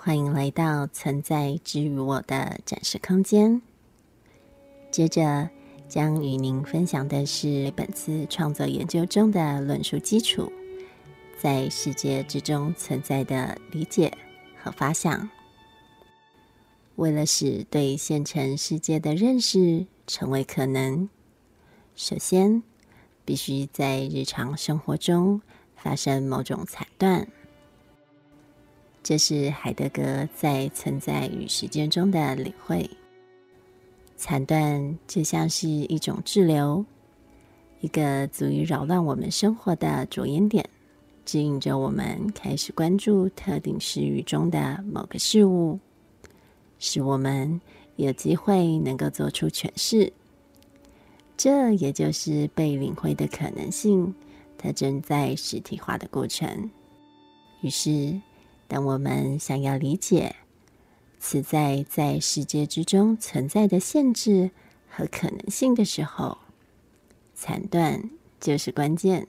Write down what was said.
欢迎来到存在之于我的展示空间。接着将与您分享的是本次创作研究中的论述基础，在世界之中存在的理解和发想。为了使对现成世界的认识成为可能，首先必须在日常生活中发生某种惨断。这是海德格在《存在与时间》中的领会。残断就像是一种滞留，一个足以扰乱我们生活的着眼点，指引着我们开始关注特定时域中的某个事物，使我们有机会能够做出诠释。这也就是被领会的可能性，它正在实体化的过程。于是，当我们想要理解此在在世界之中存在的限制和可能性的时候，惨断就是关键。